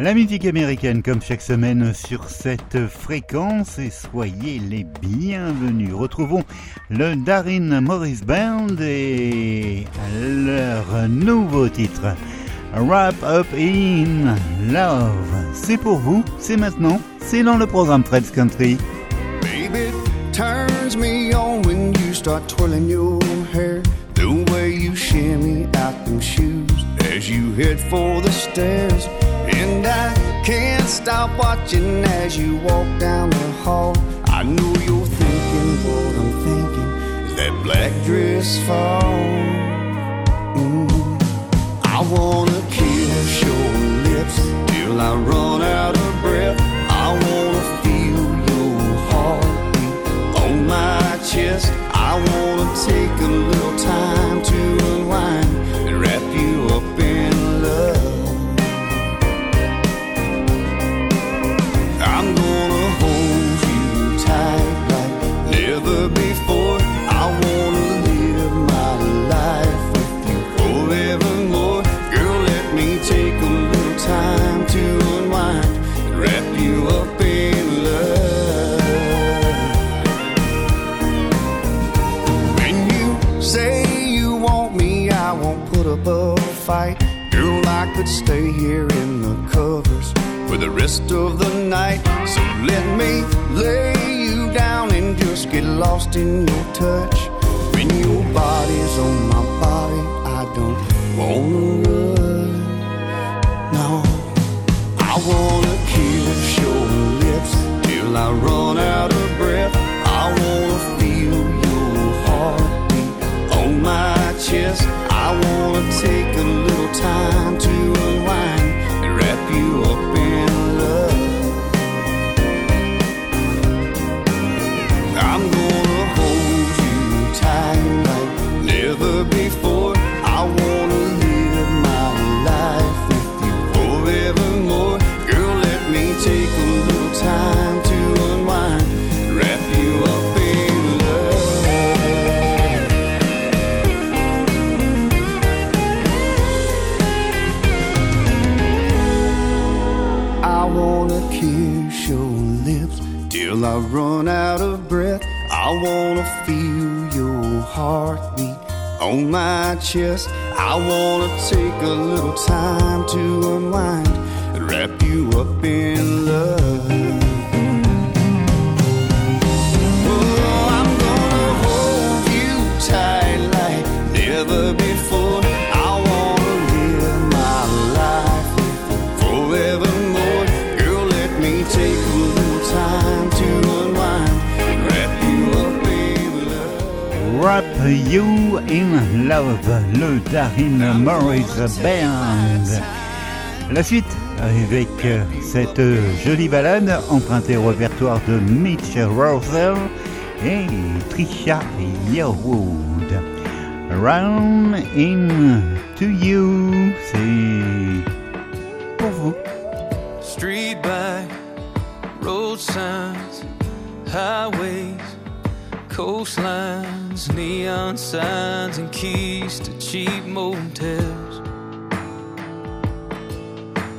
La musique américaine comme chaque semaine sur cette fréquence et soyez les bienvenus. Retrouvons le Darin Morris Band et leur nouveau titre Wrap Up in Love. C'est pour vous, c'est maintenant, c'est dans le programme Fred's Country. Baby, turns me on when you start twirling your hair. The way you shimmy out them shoes as you head for the stairs. Stop watching as you walk down the hall. I know you're thinking what I'm thinking. Is that black dress fall? Mm. I wanna kiss your lips till I run out of breath. I wanna feel your heartbeat on my chest. I wanna take a little time put up a fight. Girl, I could stay here in the covers for the rest of the night. So let me lay you down and just get lost in your touch. When your body's on my body, I don't wanna run. No, I wanna kiss your lips till I run out time to unwind and wrap you up in love. I'm gonna hold you tight like never before. I wanna live my life with you forevermore. Girl, let me take a little time heartbeat on my chest. I wanna take a little time to unwind and wrap you up in love. You in Love, le Darin Morris Band. La suite avec euh, cette jolie balade empruntée au répertoire de Mitch Russell et Trisha Yearwood. Round in to you, c'est pour vous. Street by road signs, highways, coastlines, neon signs, and keys to cheap motels.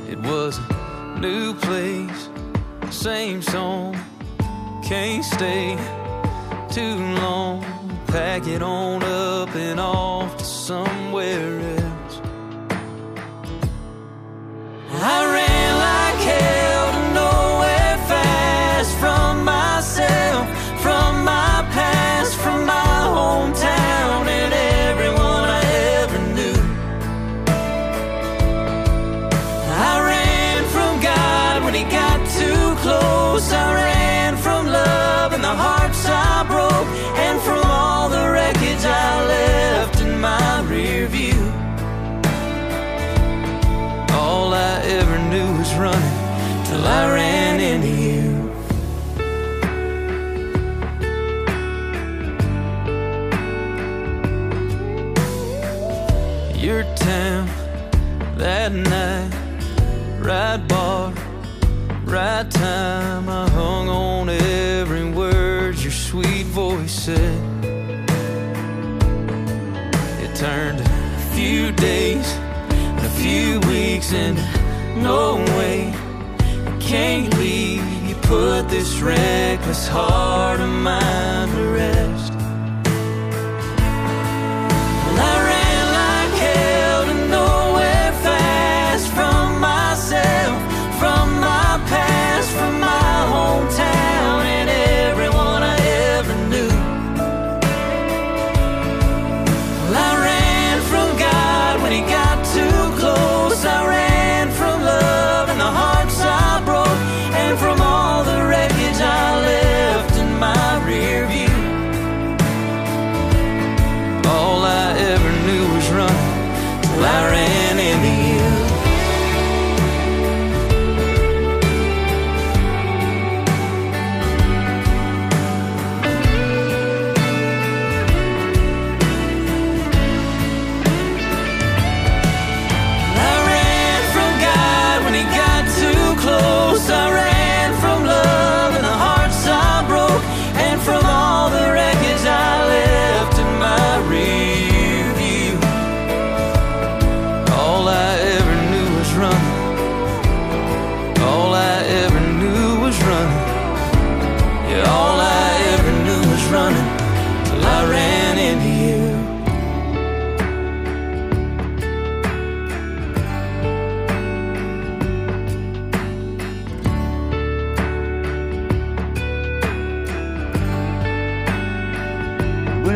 It was a new place, same song, can't stay too long. Pack it on up and off to somewhere else. I ran like hell Your town that night, right bar, right time. I hung on every word your sweet voice said. It turned a few days and a few weeks and no way, I can't leave. You put this reckless heart of mine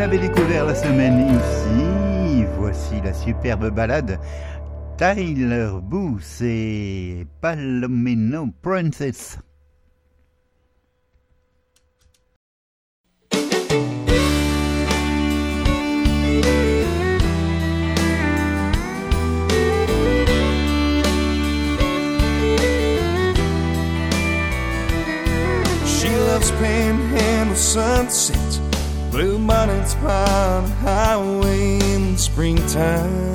L'avez découvert la semaine ici. Voici la superbe balade. Tyler Booth et Palomino Princess. She loves panhandle sunsets, blue by the highway in the springtime.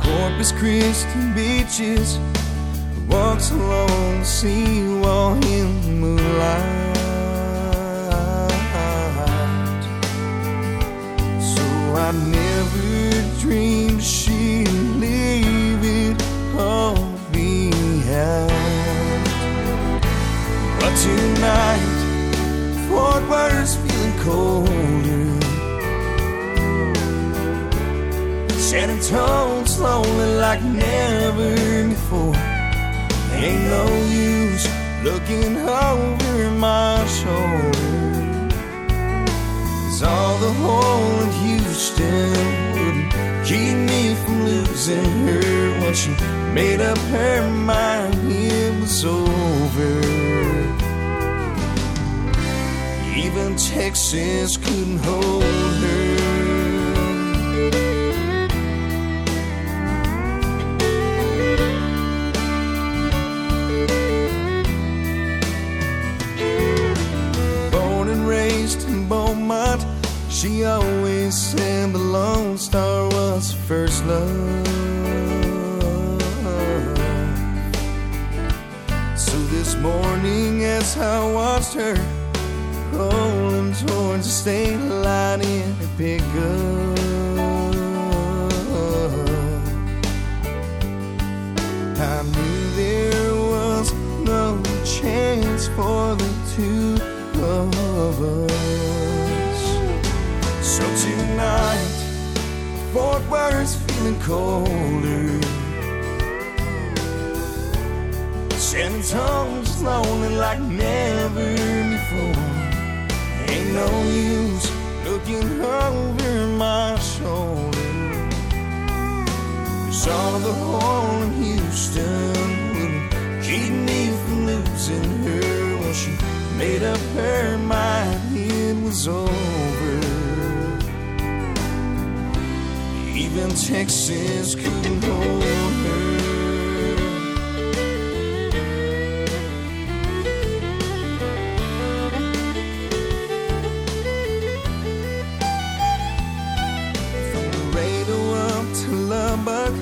Corpus Christi beaches, walks along the seawall in the moonlight. San Antonio's lonely like never before. Ain't no use looking over my shoulder. Cause all the hole in Houston wouldn't keep me from losing her once she made up her mind it was over. Even Texas couldn't hold her. Love. So this morning, as I watched her rolling towards the state line in her pickup, I knew there was no chance for the two of us. So tonight, Fort Worth's feeling colder. San Antonio's lonely like never before. Ain't no use looking over my shoulder. All the hole in Houston wouldn't keep me from losing her when she made up her mind it was over. Even Texas couldn't hold her. From Laredo up to Lubbock,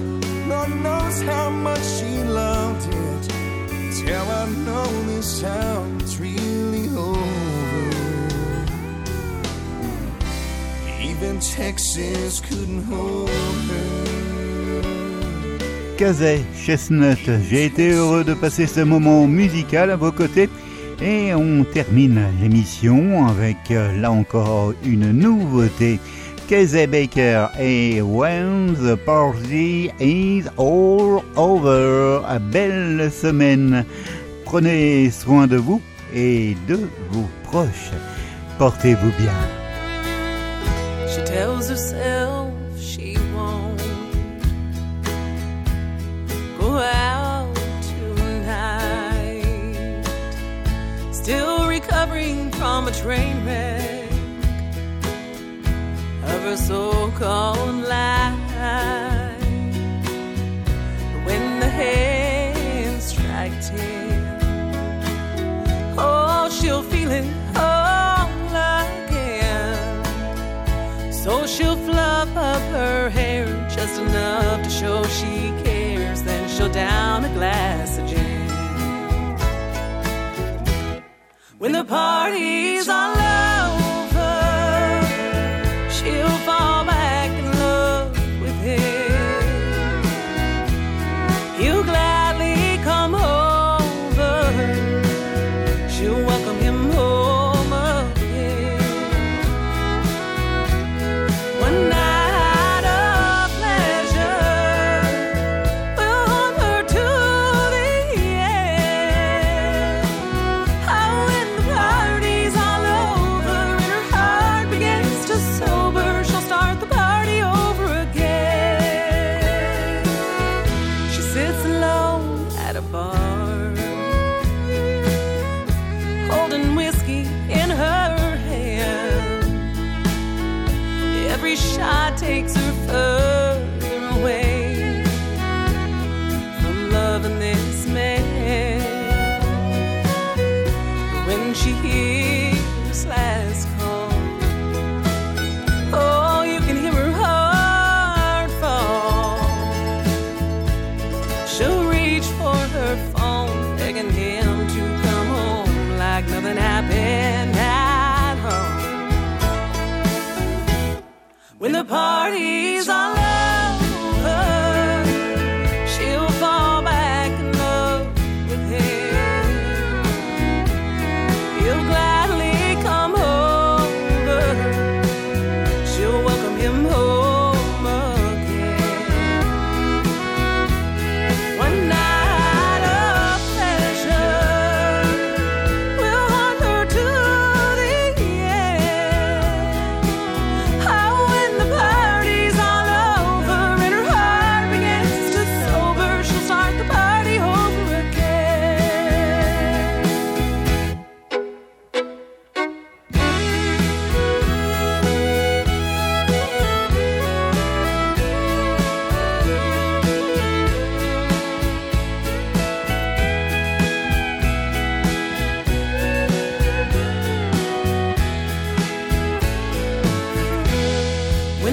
Lord knows how much she loved it. Till I know this time Texas couldn't hold Chestnut, j'ai été heureux de passer ce moment musical à vos côtés. Et on termine l'émission avec euh, là encore une nouveauté. Casey Baker et When the Party is All Over. Belle semaine. Prenez soin de vous et de vos proches. Portez-vous bien. Tells herself she won't go out tonight. Still recovering from a train wreck of her so-called life. She'll fluff up her hair just enough to show she cares. Then she'll down a glass of gin. When the party's all over, she hears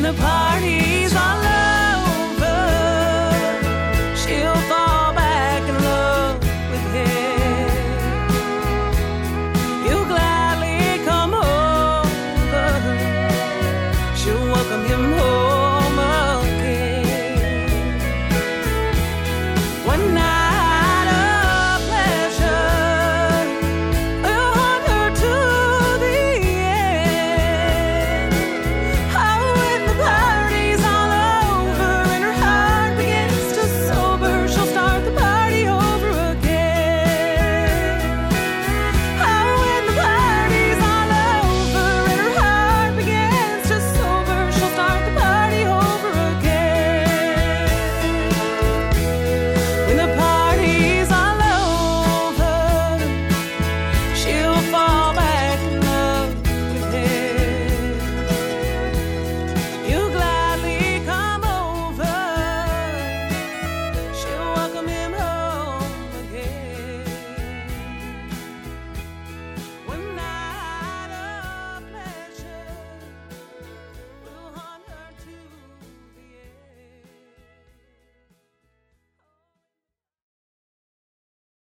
the party's